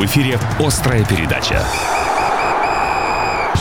В эфире «Острая передача».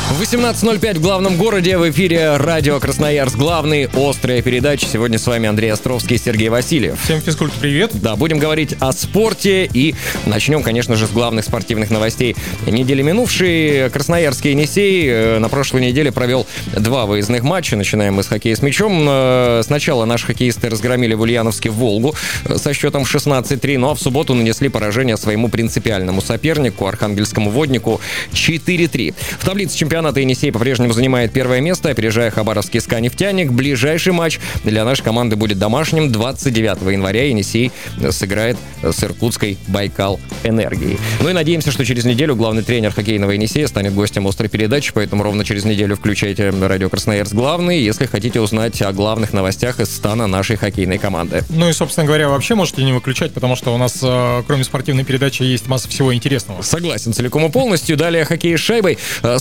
18.05 в главном городе. В эфире радио Красноярск. Главный острая передача. Сегодня с вами Андрей Островский и Сергей Васильев. Всем физкульт привет. Да, будем говорить о спорте и начнем, конечно же, с главных спортивных новостей недели минувшей. Красноярский Енисей э, на прошлой неделе провел два выездных матча. Начинаем мы с хоккея с мячом. Э, сначала наши хоккеисты разгромили в Ульяновске Волгу со счетом 16-3, ну а в субботу нанесли поражение своему принципиальному сопернику, архангельскому воднику 4-3. В таблице чемпионата чемпионата Енисей по-прежнему занимает первое место, опережая Хабаровский СКА-нефтяник. Ближайший матч для нашей команды будет домашним. 29 января Енисей сыграет с Иркутской Байкал Энергией. Ну и надеемся, что через неделю главный тренер хоккейного Енисея станет гостем острой передачи, поэтому ровно через неделю включайте радио Красноярск главный, если хотите узнать о главных новостях из стана нашей хоккейной команды. Ну и, собственно говоря, вообще можете не выключать, потому что у нас, э, кроме спортивной передачи, есть масса всего интересного. Согласен целиком и полностью. Далее хоккей с шайбой. Э,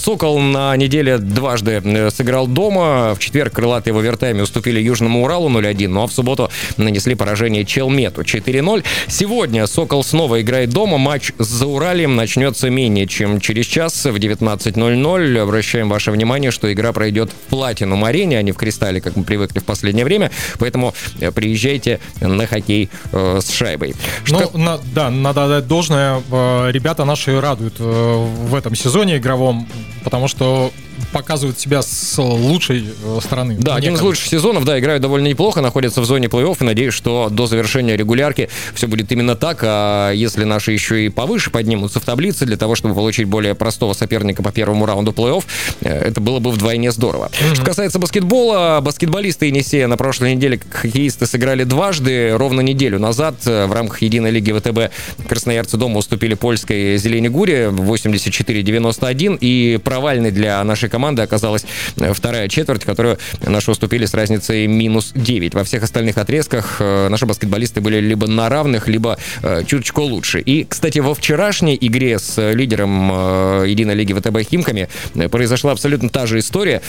На неделе дважды э, сыграл дома. В четверг крылатые в овертайме уступили Южному Уралу 0-1, ну а в субботу нанесли поражение Челмету 4-0. Сегодня Сокол снова играет дома. Матч с Зауралием начнется менее чем через час в 19.00. Обращаем ваше внимание, что игра пройдет в Платинум арене, а не в Кристалле, как мы привыкли в последнее время. Поэтому э, приезжайте на хоккей э, с шайбой. Что... Ну, на, да, надо отдать должное. Э, ребята наши радуют в этом сезоне игровом, потому что что показывают себя с лучшей э, стороны. Да, один из лучших сезонов, да, играют довольно неплохо, находятся в зоне плей-офф, и надеюсь, что до завершения регулярки все будет именно так, а если наши еще и повыше поднимутся в таблице для того, чтобы получить более простого соперника по первому раунду плей-офф, э, это было бы вдвойне здорово. Mm-hmm. Что касается баскетбола, баскетболисты Енисея на прошлой неделе хоккеисты сыграли дважды, ровно неделю назад э, в рамках единой лиги ВТБ красноярцы дома уступили польской Зеленегуре 84-91 и провальный для нашей нашей команды оказалась э, вторая четверть, которую наши уступили с разницей минус 9. Во всех остальных отрезках э, наши баскетболисты были либо на равных, либо э, чуточку лучше. И, кстати, во вчерашней игре с лидером Единой лиги ВТБ Химками произошла абсолютно та же история.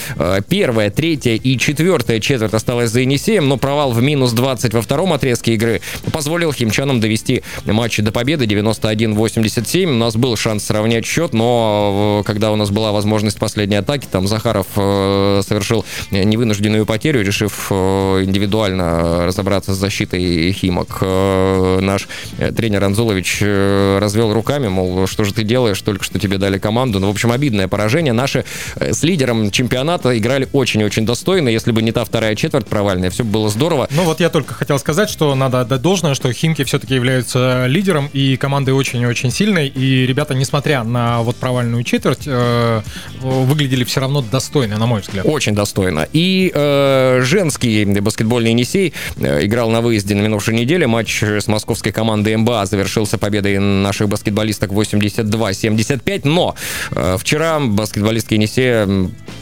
Первая, третья и четвертая четверть осталась за Енисеем, но провал в минус 20 во втором отрезке игры позволил химчанам довести матч до победы 91-87. У нас был шанс сравнять счет, но когда у нас была возможность последней атаки. Там Захаров э, совершил невынужденную потерю, решив э, индивидуально разобраться с защитой Химок. Э, наш тренер Анзулович развел руками, мол, что же ты делаешь, только что тебе дали команду. Ну, в общем, обидное поражение. Наши с лидером чемпионата играли очень-очень достойно. Если бы не та вторая четверть провальная, все было здорово. Ну вот я только хотел сказать, что надо отдать должное, что Химки все-таки являются лидером, и командой очень-очень сильной. И ребята, несмотря на вот провальную четверть, выглядели все равно достойно, на мой взгляд. Очень достойно. И э, женский баскетбольный Енисей э, играл на выезде на минувшей неделе. Матч с московской командой МБА завершился победой наших баскетболисток 82-75. Но э, вчера баскетболистки Енисея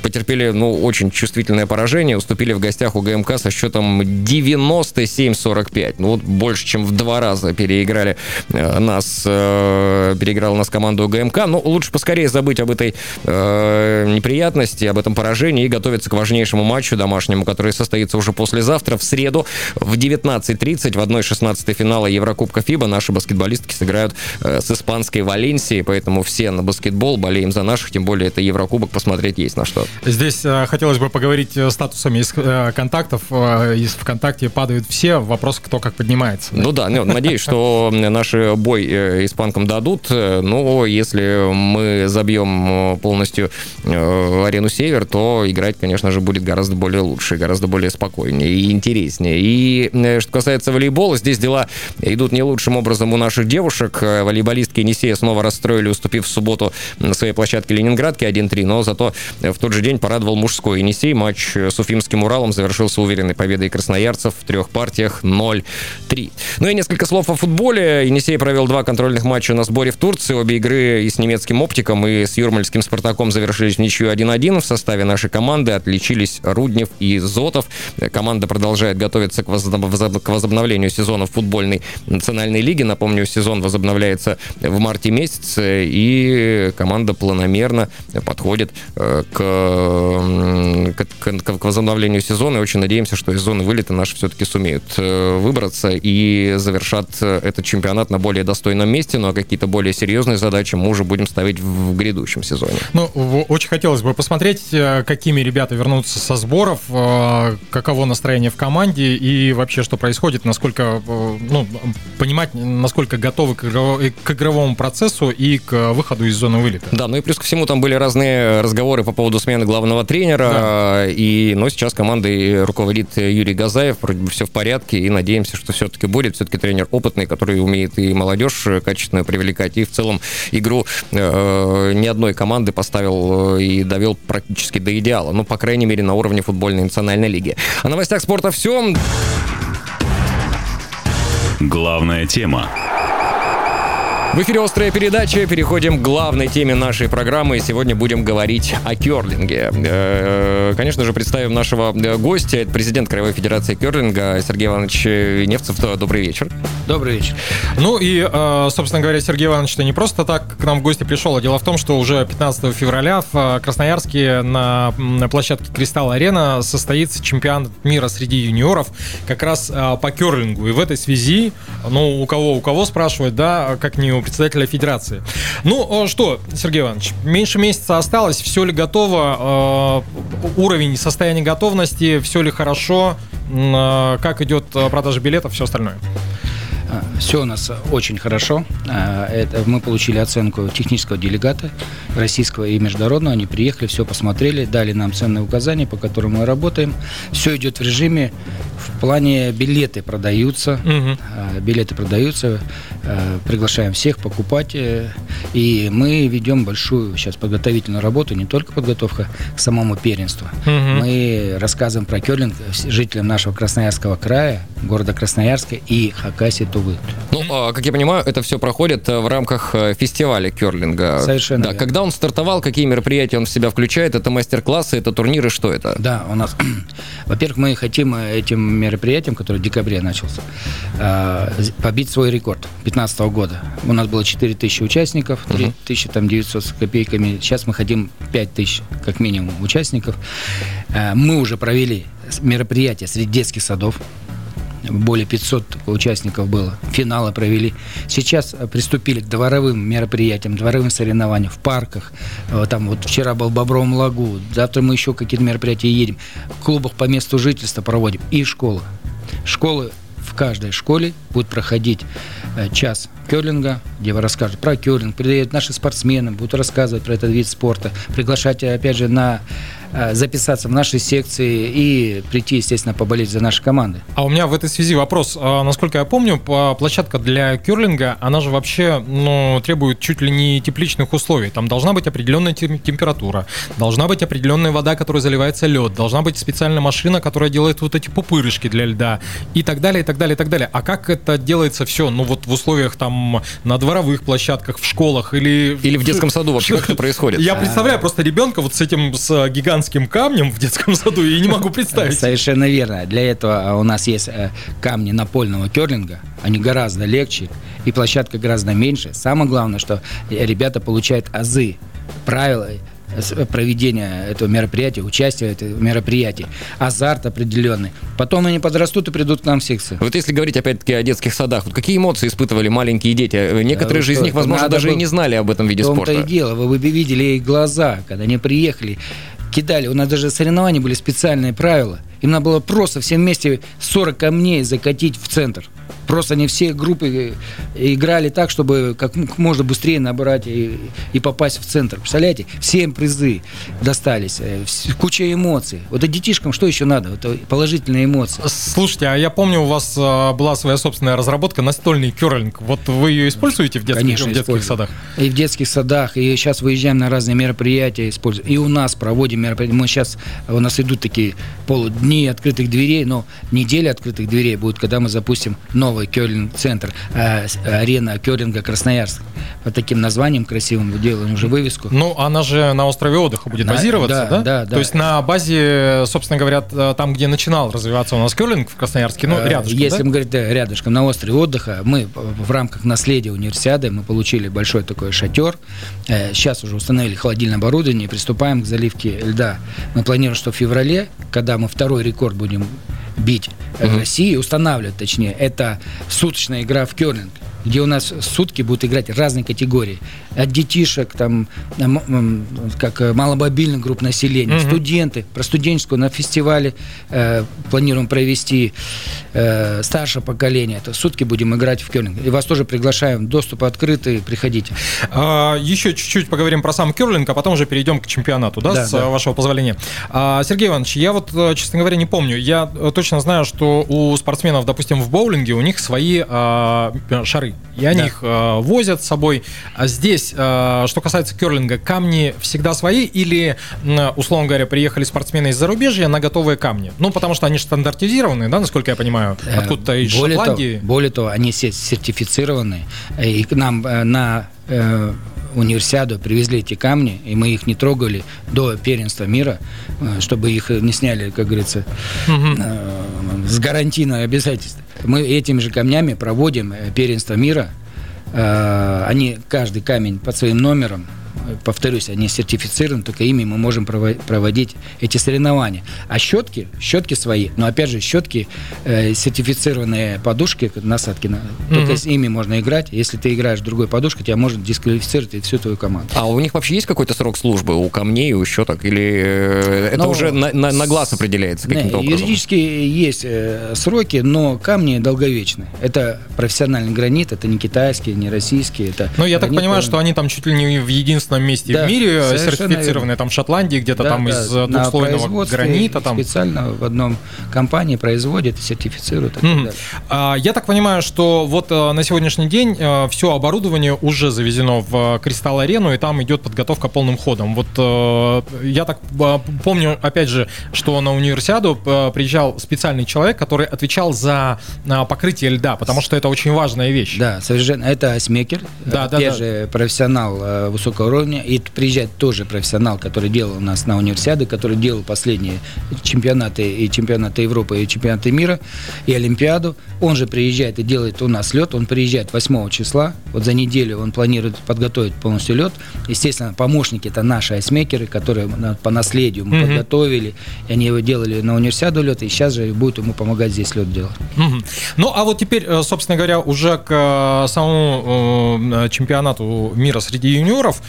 потерпели ну, очень чувствительное поражение. Уступили в гостях у ГМК со счетом 97-45. Ну вот больше, чем в два раза переиграли э, нас, э, переиграла нас команду ГМК. Ну, лучше поскорее забыть об этой э, неприятности, об этом поражении и готовиться к важнейшему матчу домашнему, который состоится уже послезавтра, в среду, в 19.30 в 1-16 финала Еврокубка ФИБА наши баскетболистки сыграют э, с испанской Валенсией, поэтому все на баскетбол болеем за наших, тем более это Еврокубок, посмотреть есть на что. Здесь э, хотелось бы поговорить э, статусами из э, контактов. Э, из ВКонтакте падают все, вопрос, кто как поднимается. Ну да, ну, надеюсь, что наши бой э, испанкам дадут, но если мы забьем полностью Э, арену Север, то играть, конечно же, будет гораздо более лучше, гораздо более спокойнее и интереснее. И э, что касается волейбола, здесь дела идут не лучшим образом у наших девушек. Э, волейболистки Енисея снова расстроили, уступив в субботу на своей площадке Ленинградки 1-3, но зато в тот же день порадовал мужской Енисей. Матч с Уфимским Уралом завершился уверенной победой красноярцев в трех партиях 0-3. Ну и несколько слов о футболе. Енисей провел два контрольных матча на сборе в Турции. Обе игры и с немецким оптиком, и с юрмальским Спартаком завершились в ничью 1-1 в составе нашей команды. Отличились Руднев и Зотов. Команда продолжает готовиться к возобновлению сезона в футбольной национальной лиге. Напомню, сезон возобновляется в марте месяце, и команда планомерно подходит э, к, к, к возобновлению сезона. И очень надеемся, что из зоны вылета наши все-таки сумеют э, выбраться и завершат этот чемпионат на более достойном месте. Ну а какие-то более серьезные задачи мы уже будем ставить в грядущем сезоне. Ну, очень хотелось бы посмотреть, э, какими ребята вернутся со сборов, каково настроение в команде и вообще, что происходит, насколько, ну, понимать, насколько готовы к, игровому процессу и к выходу из зоны вылета. Да, ну и плюс ко всему там были разные разговоры по поводу смены главного тренера, да. и, но сейчас командой руководит Юрий Газаев, вроде бы все в порядке, и надеемся, что все-таки будет, все-таки тренер опытный, который умеет и молодежь качественно привлекать, и в целом игру э, ни одной команды поставил э, и довел практически до идеала, ну, по крайней мере, на уровне футбольной национальной лиги. О новостях спорта все. Главная тема. В эфире «Острая передача». Переходим к главной теме нашей программы. Сегодня будем говорить о керлинге. Э, конечно же, представим нашего э, гостя. Это президент Краевой Федерации керлинга Сергей Иванович Невцев. Добрый вечер. Добрый вечер. Ну и, э, собственно говоря, Сергей Иванович не просто так к нам в гости пришел. А дело в том, что уже 15 февраля в Красноярске на площадке «Кристалл Арена» состоится чемпионат мира среди юниоров как раз по керлингу. И в этой связи, ну, у кого, у кого спрашивать, да, как не у председателя федерации. Ну э, что, Сергей Иванович, меньше месяца осталось, все ли готово, э, уровень состояния готовности, все ли хорошо, э, как идет продажа билетов, все остальное? Все у нас очень хорошо. Это мы получили оценку технического делегата российского и международного. Они приехали, все посмотрели, дали нам ценные указания, по которым мы работаем. Все идет в режиме в плане билеты продаются, угу. билеты продаются, а, приглашаем всех покупать, э, и мы ведем большую сейчас подготовительную работу, не только подготовка к самому первенству. Угу. Мы рассказываем про керлинг жителям нашего Красноярского края, города Красноярска и Хакасии Тувы. Ну, а, как я понимаю, это все проходит э, в рамках э, фестиваля керлинга. Совершенно. Да, когда он стартовал, какие мероприятия он в себя включает? Это мастер-классы, это турниры, что это? Да, у нас, во-первых, мы хотим этим мероприятием, которое в декабре начался, побить свой рекорд 2015 года. У нас было 4 тысячи участников, 3 тысячи там 900 с копейками. Сейчас мы хотим 5 тысяч как минимум участников. А, мы уже провели мероприятие среди детских садов, более 500 участников было. Финалы провели. Сейчас приступили к дворовым мероприятиям, дворовым соревнованиям в парках. Там вот вчера был Бобровом лагу. Завтра мы еще какие-то мероприятия едем. В клубах по месту жительства проводим. И. Школы в каждой школе будет проходить э, час керлинга, где вы расскажете про керлинг, придают наши спортсмены, будут рассказывать про этот вид спорта, приглашать, опять же, на Э, записаться в наши секции и прийти, естественно, поболеть за наши команды. А у меня в этой связи вопрос. А, насколько я помню, площадка для керлинга, она же вообще ну, требует чуть ли не тепличных условий. Там должна быть определенная температура, должна быть определенная вода, которая заливается лед, должна быть специальная машина, которая делает вот эти пупырышки для льда и так далее, и так далее, и так далее. А как это делается все? Ну вот в условиях там на дворовых площадках, в школах или... Или в детском саду вообще как это происходит? Я представляю просто ребенка вот с этим, с гигантом гигантским камнем в детском саду, и не могу представить. Совершенно верно. Для этого у нас есть э, камни напольного керлинга. Они гораздо легче, и площадка гораздо меньше. Самое главное, что ребята получают азы правила проведения этого мероприятия, участия в этом мероприятии, азарт определенный. Потом они подрастут и придут к нам в секцию. Вот если говорить опять-таки о детских садах, вот какие эмоции испытывали маленькие дети? Некоторые да, же из них, возможно, даже было... и не знали об этом виде спорта. В том-то и дело, вы бы видели их глаза, когда они приехали, кидали. У нас даже соревнования были специальные правила. Им надо было просто всем вместе 40 камней закатить в центр. Просто они все группы э, играли так, чтобы как можно быстрее набрать и, и попасть в центр. Представляете? Всем призы достались, э, куча эмоций. Вот а детишкам что еще надо? Это положительные эмоции. Слушайте, а я помню, у вас э, была своя собственная разработка настольный керлинг. Вот вы ее используете в детских, Конечно, в детских садах? И в детских садах, и сейчас выезжаем на разные мероприятия, используем. И у нас проводим мероприятия. Мы сейчас, у нас идут такие полудни открытых дверей, но неделя открытых дверей будет, когда мы запустим новый новый керлинг-центр, э, арена керлинга Красноярск. Под таким названием красивым делаем уже вывеску. Ну, она же на острове отдыха будет На- базироваться, да? да, да, да. То есть на базе, собственно говоря, там, где начинал развиваться у нас керлинг в Красноярске, ну, Э, рядышком, Если да? мы говорить да, рядышком на острове отдыха, мы в рамках наследия универсиады мы получили большой такой шатер. Э, Сейчас уже установили холодильное оборудование и приступаем к заливке льда. Мы планируем, что в феврале, когда мы второй рекорд будем бить в России, устанавливать точнее, это суточная игра в керлинг где у нас сутки будут играть разные категории. От детишек, там, как э, маломобильных групп населения, студенты. Про студенческую на фестивале э, планируем провести э, старшее поколение. Это сутки будем играть в керлинг. И вас тоже приглашаем. Доступ открытый, приходите. А, Еще чуть-чуть поговорим про сам керлинг, а потом уже перейдем к чемпионату, да, Да, с да. э, вашего позволения. А, Сергей Иванович, я вот, э, честно говоря, не помню. Я точно знаю, что у спортсменов, допустим, в боулинге у них свои а, шары, и они Да. их э, возят с собой. А здесь, э, что касается керлинга, камни всегда свои или, условно говоря, приехали спортсмены из зарубежья на готовые камни? Ну, потому что они стандартизированные, да, насколько я понимаю, Э, откуда-то из более Шотландии. Того, более того, они все сертифицированы. И к нам э, на э, универсиаду привезли эти камни, и мы их не трогали до первенства мира, э, чтобы их не сняли, как говорится, э, с гарантийного обязательства. Мы этими же камнями проводим э, первенство мира. Они, каждый камень под своим номером, повторюсь, они сертифицированы, только ими мы можем прово- проводить эти соревнования. А щетки, щетки свои, но опять же, щетки, э, сертифицированные подушки, насадки, на- только с ими можно играть. Если ты играешь другой подушкой, тебя может дисквалифицировать и всю твою команду. А у них вообще есть какой-то срок службы у камней, у щеток? Или э, это Ну, уже на, на- на глаз определяется Не, каким-то образом? юридически есть э, сроки, но камни долговечны. Это профессиональный гранит, это не китайский, не российский. Это Ну, я так гранит, понимаю, э, что они там чуть ли не в единственном месте Да, в мире верно. там в Шотландии, где-то Да, там да, из э, двухслойного гранита. Там. Специально в одном компании производят, сертифицируют и Мгм. далее. А, Я так понимаю, что вот э, на сегодняшний день все оборудование уже завезено в Кристалл-арену, и там идет подготовка полным ходом. Вот э, я так э, помню, опять же, что на универсиаду э, приезжал специальный человек, который отвечал за э, покрытие льда, потому что это очень важная вещь. Да, совершенно. Это Смекер, Да, э, да, опять да. же, профессионал э, высокого уровня. И приезжает тоже профессионал, который делал у нас на универсиады, который делал последние чемпионаты и чемпионаты Европы, и чемпионаты мира, и Олимпиаду. Он же приезжает и делает у нас лед. Он приезжает 8 числа. Вот за неделю он планирует подготовить полностью лед. Естественно, помощники это наши айсмекеры, которые по наследию мы Мгм. подготовили. И они его делали на универсиаду лед, и сейчас же будут ему помогать здесь лед делать. Мгм. Ну, а вот теперь, э, собственно говоря, уже к э, самому э, чемпионату мира среди юниоров,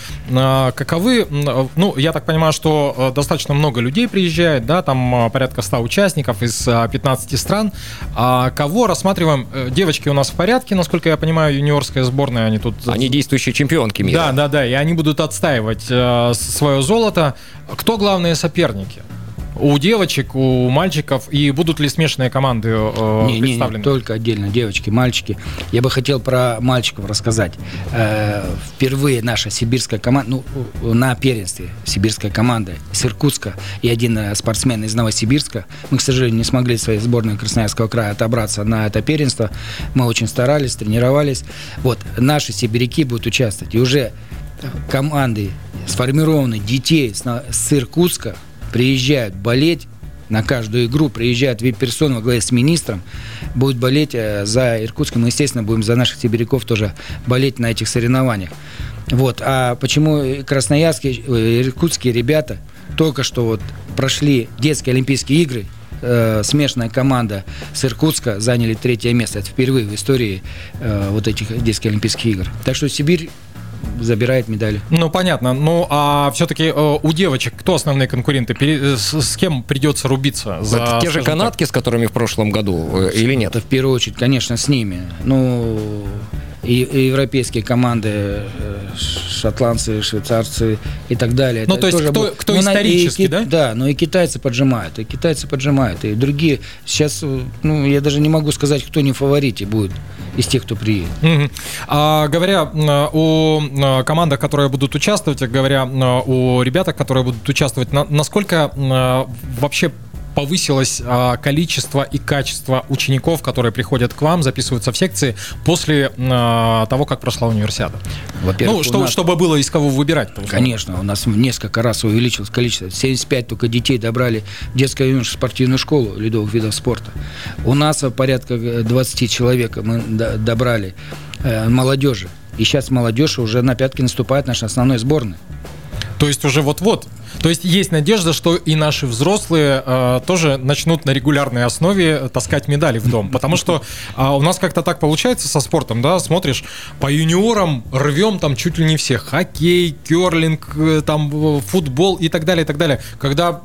каковы, м, э, ну, я так понимаю, что э, достаточно много людей приезжает, да, там порядка 100 участников из э, 15 стран. А кого рассматриваем? Э, Девочки у нас в порядке, насколько я понимаю, юниорская сборная, они тут... Они действующие чемпионки мира. Да, да, да, и они будут отстаивать э, свое золото. Кто главные соперники? У девочек, у мальчиков, и будут ли смешанные команды э, Не, не, не, представлены? только отдельно девочки, мальчики. Я бы хотел про мальчиков рассказать. Э, впервые наша сибирская команда, ну, на первенстве сибирская команда с Иркутска и один э, спортсмен из Новосибирска. Мы, к сожалению, не смогли своей сборной Красноярского края отобраться на это первенство. Мы очень старались, тренировались. Вот, наши сибиряки будут участвовать. И уже команды сформированные детей с, с Иркутска приезжают болеть на каждую игру приезжают вип-персоны во главе с министром, будут болеть э, за Иркутск. и Мы, естественно, будем за наших сибиряков тоже болеть на этих соревнованиях. Вот. А почему красноярские, э, иркутские ребята только что вот прошли детские Олимпийские игры, э, смешанная команда с Иркутска заняли третье место. Это впервые в истории э, вот этих детских Олимпийских игр. Так что Сибирь забирает медали. Ну, понятно. Ну, а все-таки у девочек кто основные конкуренты? Пере- С, кем придется рубиться? За, Это те же канатки, с которыми в прошлом году, э, или нет? Это в первую очередь, конечно, с ними. Ну, и, и европейские команды, э, шотландцы, швейцарцы и так далее. Ну, Это то есть тоже кто- будет- кто Ну, и исторически, ки- да? Да, но и китайцы поджимают, и китайцы поджимают, и другие. Сейчас, э, ну, я даже не могу сказать, кто не в фаворите будет из тех, кто приедет. Мгм. А, говоря о командах, которые будут участвовать, говоря м, о ребятах, которые будут участвовать, на- насколько вообще повысилось а, количество и качество учеников, которые приходят к вам, записываются в секции после а, того, как прошла универсиада? Ну, что, нас... чтобы было из кого выбирать. Конечно, у нас несколько раз увеличилось количество. 75 только детей добрали в детскую юношескую спортивную школу ледовых видов спорта. У нас порядка 20 человек мы добрали э, молодежи. И сейчас молодежь уже на пятки наступает наш основной сборной. То есть уже вот-вот то есть есть надежда, что и наши взрослые э, тоже начнут на регулярной основе таскать медали в дом. Потому что э, у нас как-то так получается со спортом, да, смотришь, по юниорам рвем там чуть ли не всех. Хоккей, керлинг, э, там футбол и так далее, и так далее. Когда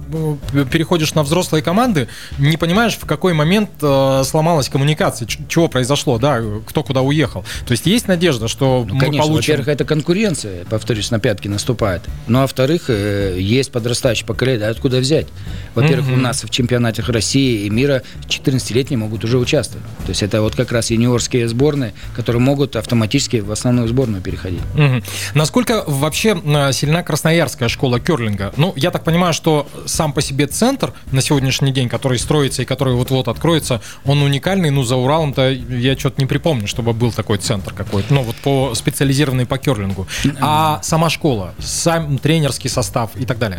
э, переходишь на взрослые команды, не понимаешь, в какой момент э, сломалась коммуникация, чего произошло, да, кто куда уехал. То есть есть надежда, что ну, мы конечно, получим... Во-первых, это конкуренция, повторюсь, на пятки наступает. Ну, а во-вторых, э, есть подрастающее поколение, откуда взять? Во-первых, mm-hmm. у нас в чемпионатах России и мира 14-летние могут уже участвовать. То есть это вот как раз юниорские сборные, которые могут автоматически в основную сборную переходить. Mm-hmm. Насколько вообще э, сильна красноярская школа керлинга? Ну, я так понимаю, что сам по себе центр на сегодняшний день, который строится и который вот-вот откроется, он уникальный. Ну, за Уралом-то я что-то не припомню, чтобы был такой центр какой-то. Ну, вот по специализированный по керлингу. А сама школа, сам тренерский состав и так далее?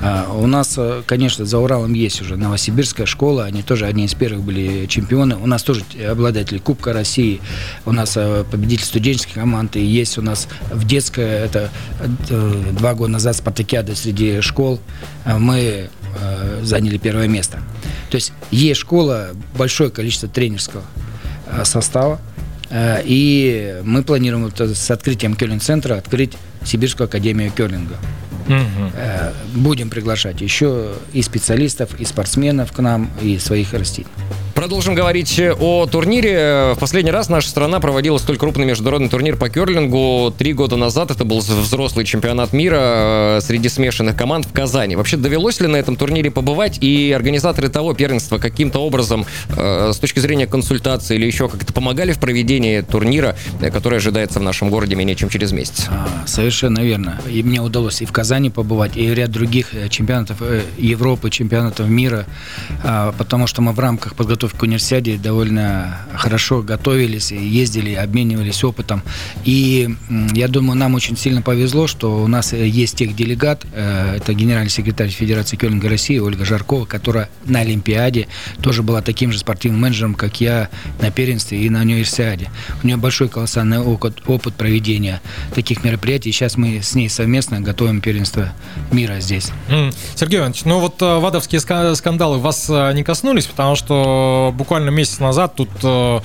А, у нас, э, конечно, за Уралом есть уже Новосибирская школа, они тоже одни из первых были чемпионы. У нас тоже обладатели Кубка России, у нас э, победитель студенческих команд, и есть у нас в детское, это э, два года назад спартакиада среди школ, мы заняли первое место. То есть есть школа, большое количество тренерского состава, и мы планируем с открытием Керлинг-центра открыть Сибирскую академию керлинга. Угу. Будем приглашать еще и специалистов, и спортсменов к нам, и своих растений. Продолжим говорить о турнире. В последний раз наша страна проводила столь крупный международный турнир по керлингу три года назад. Это был взрослый чемпионат мира э, среди смешанных команд в Казани. Вообще довелось ли на этом турнире побывать? И организаторы того первенства каким-то образом, э, с точки зрения консультации или еще как-то помогали в проведении турнира, э, который ожидается в нашем городе менее чем через месяц? А, совершенно верно. И мне удалось и в Казани побывать, и ряд других чемпионатов Европы, чемпионатов мира, а, потому что мы в рамках подготовки подготовке к универсиаде довольно хорошо готовились, ездили, обменивались опытом. И я думаю, нам очень сильно повезло, что у нас есть тех делегат, э, это генеральный секретарь Федерации Керлинга России Ольга Жаркова, которая на Олимпиаде тоже была таким же спортивным менеджером, как я на первенстве и на универсиаде. У нее большой колоссальный опыт, опыт проведения таких мероприятий. Сейчас мы с ней совместно готовим первенство мира здесь. Сергей Иванович, ну вот э, вадовские скандалы вас э, не коснулись, потому что буквально месяц назад тут э,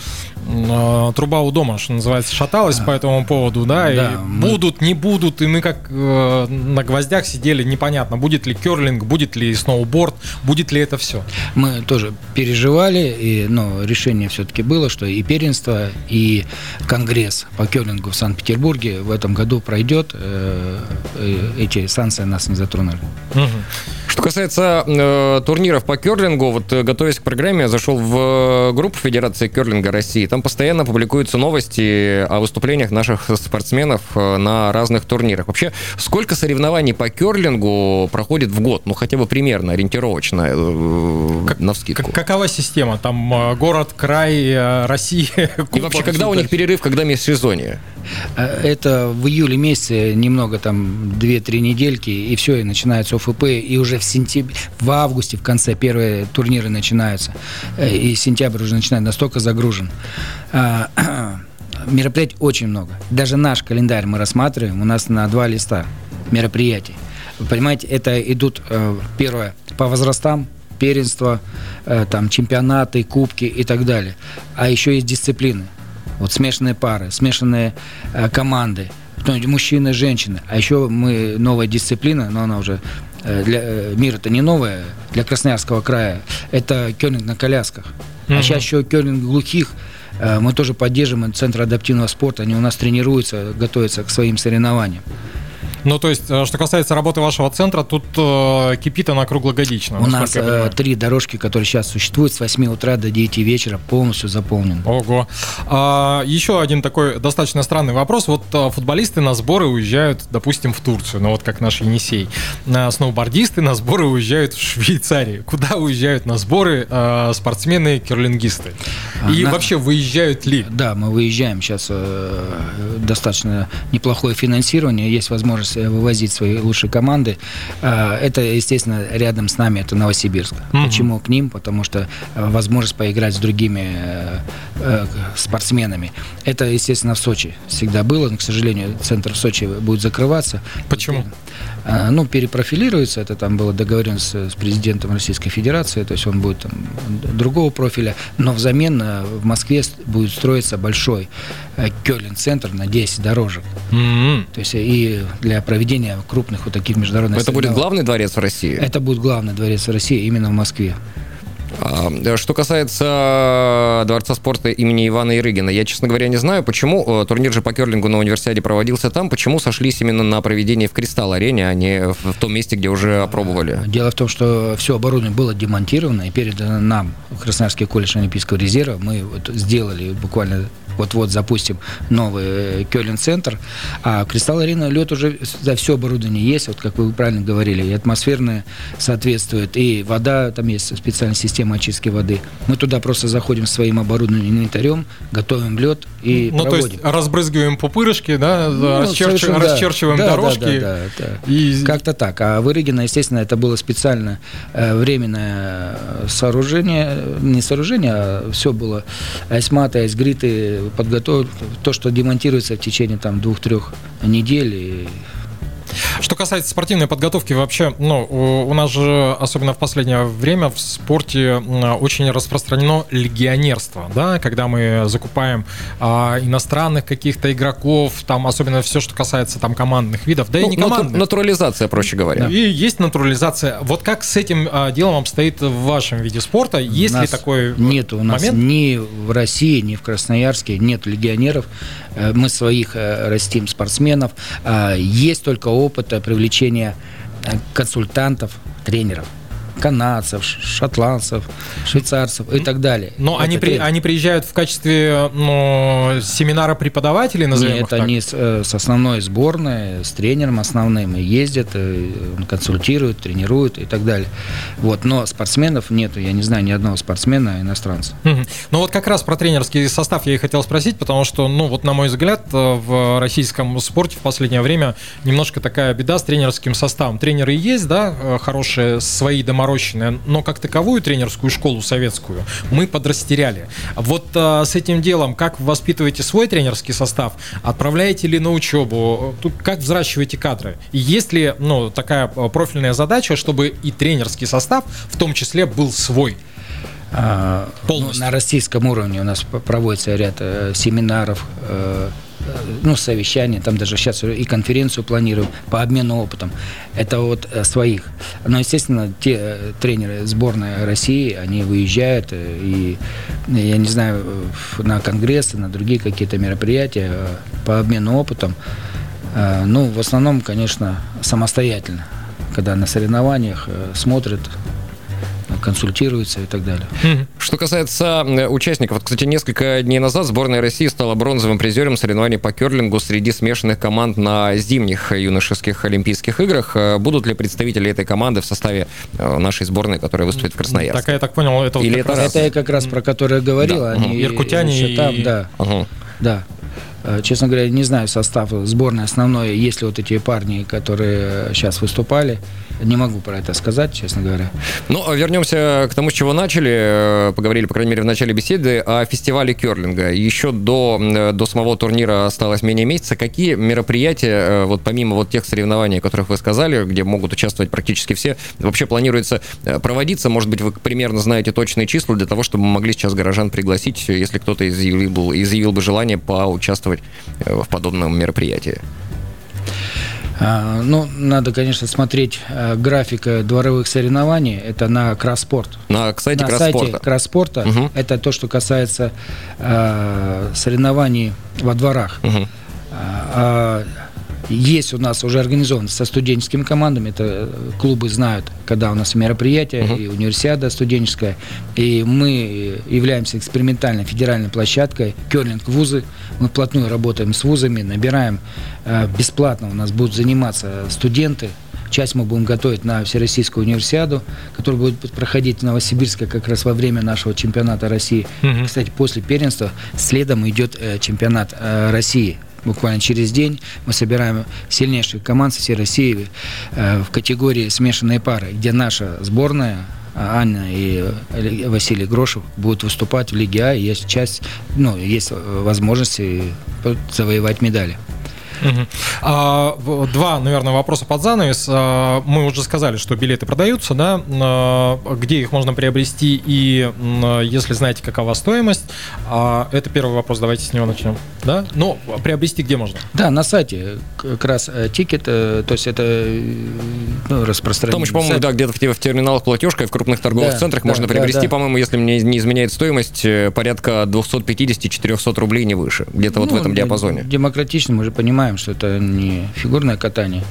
э, труба у дома, что называется, шаталась а, по этому поводу, да, да и мы... будут, не будут, и мы как э, на гвоздях сидели, непонятно, будет ли керлинг, будет ли сноуборд, будет ли это все. Мы тоже переживали, и, но решение все-таки было, что и первенство, и конгресс по керлингу в Санкт-Петербурге в этом году пройдет, э, э, эти санкции нас не затронули. Угу. Что касается э, турниров по керлингу, вот э, готовясь к программе, я зашел в э, группу Федерации керлинга России. Там постоянно публикуются новости о выступлениях наших спортсменов э, на разных турнирах. Вообще, сколько соревнований по керлингу проходит в год? Ну, хотя бы примерно, ориентировочно, э, как, на вскидку. какова система? Там город, край, Россия? И вообще, когда у них перерыв, когда межсезонье? Это в июле месяце немного там 2-3 недельки, и все, и начинается ОФП, и уже в сентябре, в августе в конце первые турниры начинаются, э, и сентябрь уже начинает настолько загружен. А, мероприятий очень много. Даже наш календарь мы рассматриваем, у нас на два листа мероприятий. Понимаете, это идут, э, первое, по возрастам, первенства, э, там, чемпионаты, кубки и так далее. А еще есть дисциплины. Вот смешанные пары, смешанные команды – мужчины, женщины. А еще мы новая дисциплина, но она уже э, для э, мира это не новая для Красноярского края. Это керлинг на колясках. Mm-hmm. А сейчас еще керлинг глухих. Э, мы тоже поддерживаем Центр адаптивного спорта. Они у нас тренируются, готовятся к своим соревнованиям. Ну, то есть, э, что касается работы вашего центра, тут э, кипит она круглогодично. У нас э, три дорожки, которые сейчас существуют, с 8 утра до 9 вечера полностью заполнены. Ого. А, еще один такой достаточно странный вопрос. Вот а, футболисты на сборы уезжают, допустим, в Турцию, ну вот как наш Енисей. А, сноубордисты на сборы уезжают в Швейцарию. Куда уезжают на сборы а, спортсмены, керлингисты? И на... вообще выезжают ли? Да, мы выезжаем сейчас. Э, достаточно неплохое финансирование. Есть возможность вывозить свои лучшие команды. Э, это, естественно, рядом с нами это Новосибирск. Угу. Почему к ним? Потому что возможность поиграть с другими э, э, спортсменами. Это, естественно, в Сочи всегда было, но, к сожалению, центр в Сочи будет закрываться. Почему? Э, ну, перепрофилируется, это там было договорено с, с президентом Российской Федерации, то есть он будет там другого профиля, но взамен э, в Москве будет строиться большой э, Кёлин-центр на 10 дорожек. Mm-hmm. То есть и для проведения крупных вот таких международных... Это будет главный дворец в России? Это будет главный дворец в России именно в Москве. А, что касается Дворца спорта имени Ивана Ирыгина, я, честно говоря, не знаю, почему турнир же по керлингу на универсиаде проводился там, почему сошлись именно на проведении в Кристалл-арене, а не в том месте, где уже опробовали. Дело в том, что все оборудование было демонтировано и передано нам, Красноярский колледж Олимпийского резерва. Мы вот сделали буквально вот-вот запустим новый э, Кёлин-центр. А Кристалл-арена лед уже за все оборудование есть, вот как вы правильно говорили, и атмосферное соответствует, и вода, там есть специальная система очистки воды. Мы туда просто заходим своим оборудованием, инвентарем, готовим лед и ну, проводим. то есть разбрызгиваем пупырышки, да, ну, расчерч... да. расчерчиваем да, дорожки. Да, да, да, да. И... Как-то так. А в Ирыгино, естественно, это было специально э, временное сооружение, не сооружение, а все было айсматы, айсгриты, подготовить то, что демонтируется в течение там двух-трех недель. И что касается спортивной подготовки, вообще, ну, у нас же, особенно в последнее время, в спорте очень распространено легионерство, да, когда мы закупаем а, иностранных каких-то игроков, там, особенно все, что касается там командных видов, да ну, и не командных. Натурализация, проще говоря. И есть натурализация. Вот как с этим а, делом обстоит в вашем виде спорта? Есть ли такой Нет, у нас момент? ни в России, ни в Красноярске нет легионеров. Э, мы своих э, растим спортсменов. А, есть только опыт привлечения э, консультантов, тренеров канадцев, шотландцев, швейцарцев и так далее. Но они, при, они приезжают в качестве ну, семинара преподавателей, назовем Нет, они с, э, с основной сборной, с тренером основным и ездят, и э, консультируют, тренируют и так далее. Вот, но спортсменов нету, я не знаю ни одного спортсмена иностранца. Ну вот как раз про тренерский состав я и хотел спросить, потому что, ну вот на мой взгляд, э, в российском спорте в последнее время немножко такая беда с тренерским составом. Тренеры есть, да, хорошие, свои домородные доморощенная, но как таковую тренерскую школу советскую мы подрастеряли. Вот а, с этим делом, как вы воспитываете свой тренерский состав, отправляете ли на учебу, как взращиваете кадры? И есть ли ну, такая а, профильная задача, чтобы и тренерский состав в том числе был свой? А, Полностью. Ну, на российском уровне у нас проводится ряд э, семинаров, э, ну, совещания, там даже сейчас и конференцию планируем по обмену опытом. Это вот э, своих. Но, естественно, те э, тренеры сборной России, они выезжают э, и, я не знаю, на конгрессы, на другие какие-то мероприятия по обмену опытом. Ну, в основном, конечно, самостоятельно, когда на соревнованиях смотрят, консультируются и так далее. Что касается участников, вот, кстати, несколько дней назад сборная России стала бронзовым призером соревнований по керлингу среди смешанных команд на зимних юношеских Олимпийских играх. Э, будут ли представители этой команды в составе э, нашей сборной, которая выступит в Красноярске? Так я так понял, это Или это, раз... это я как раз про которое я говорил. Да. Они Иркутяне и... там, да. Угу. Да. Э, честно говоря, не знаю состав сборной основной, есть ли вот эти парни, которые сейчас выступали. Не могу про это сказать, честно говоря. Ну, а вернемся к тому, с чего начали. Э, поговорили, по крайней мере, в начале беседы о фестивале керлинга. Еще до, э, до самого турнира осталось менее месяца. Какие мероприятия, вот помимо вот тех соревнований, о которых вы сказали, где могут участвовать практически все, вообще планируется проводиться? Может быть, вы примерно знаете точные числа для того, чтобы мы могли сейчас горожан пригласить, если кто-то изъявил, изъявил бы желание поучаствовать участвовать э, в подобном мероприятии? А, ну, надо, конечно, смотреть э, график дворовых соревнований. Это на Красспорт. На сайте на Красспорта. сайте Красспорта. Угу. Это то, что касается э, соревнований во дворах. Угу. А, Есть у нас уже организовано со студенческими командами, это э, клубы знают, когда у нас мероприятия, uh-huh. и универсиада студенческая, и мы являемся экспериментальной федеральной площадкой, керлинг-вузы, мы вплотную работаем с вузами, набираем э, бесплатно, у нас будут заниматься студенты, Часть мы будем готовить на Всероссийскую универсиаду, которая будет проходить в Новосибирске как раз во время нашего чемпионата России. Угу. Кстати, после первенства следом идет э, чемпионат э, России буквально через день мы собираем сильнейших команд со всей России э, в категории смешанные пары, где наша сборная Анна и Василий Грошев будут выступать в Лиге А, и есть часть, ну, есть возможности завоевать медали. Угу. А, два, наверное, вопроса под занавес. А, мы уже сказали, что билеты продаются, да? А, где их можно приобрести и если знаете, какова стоимость? А, это первый вопрос, давайте с него начнем. Да? Ну, приобрести где можно? Да, на сайте как раз э, тикет, э, то есть это э, ну, распространение. Там еще, по-моему, да, где-то в, в терминалах платежка и в крупных торговых да, центрах да, можно приобрести, да, да. по-моему, если мне не изменяет стоимость, порядка 250-400 рублей не выше. Где-то ну, вот в этом диапазоне. Демократично, мы же понимаем, понимаем, что это не фигурное катание.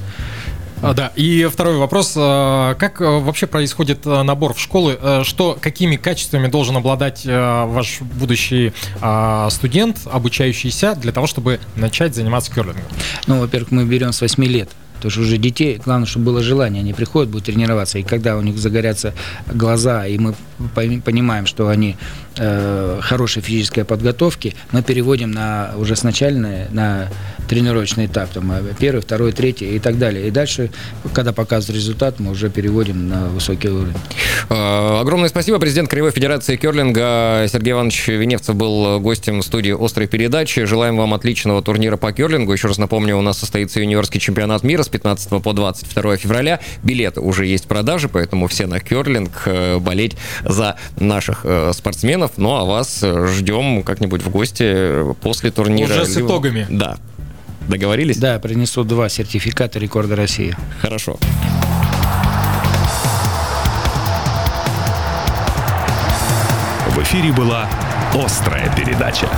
А, да, и второй вопрос. А, как а, вообще происходит а, набор в школы? Что, какими качествами должен обладать ваш будущий студент, обучающийся, для того, чтобы начать заниматься керлингом? Ну, во-первых, мы берем с 8 лет. Потому что уже детей, главное, чтобы было желание, они приходят, будут тренироваться, и когда у них загорятся глаза, и мы понимаем, что они э, хорошей физической подготовки, мы переводим на уже с начальной, на тренировочный этап, там, э, первый, второй, третий и так далее. И дальше, когда показывает результат, мы уже переводим на высокий уровень. Э, огромное спасибо. Президент Краевой Федерации Керлинга Сергей Иванович Веневцев был гостем студии «Острой передачи». Желаем вам отличного турнира по керлингу. Еще раз напомню, у нас состоится юниорский чемпионат мира с 15 по 22 февраля. Билеты уже есть в продаже, поэтому все на керлинг болеть за наших спортсменов. Ну, а вас ждем как-нибудь в гости после турнира. Уже с итогами. Да, Договорились? Да, принесу два сертификата рекорда России. Хорошо. В эфире была «Острая передача».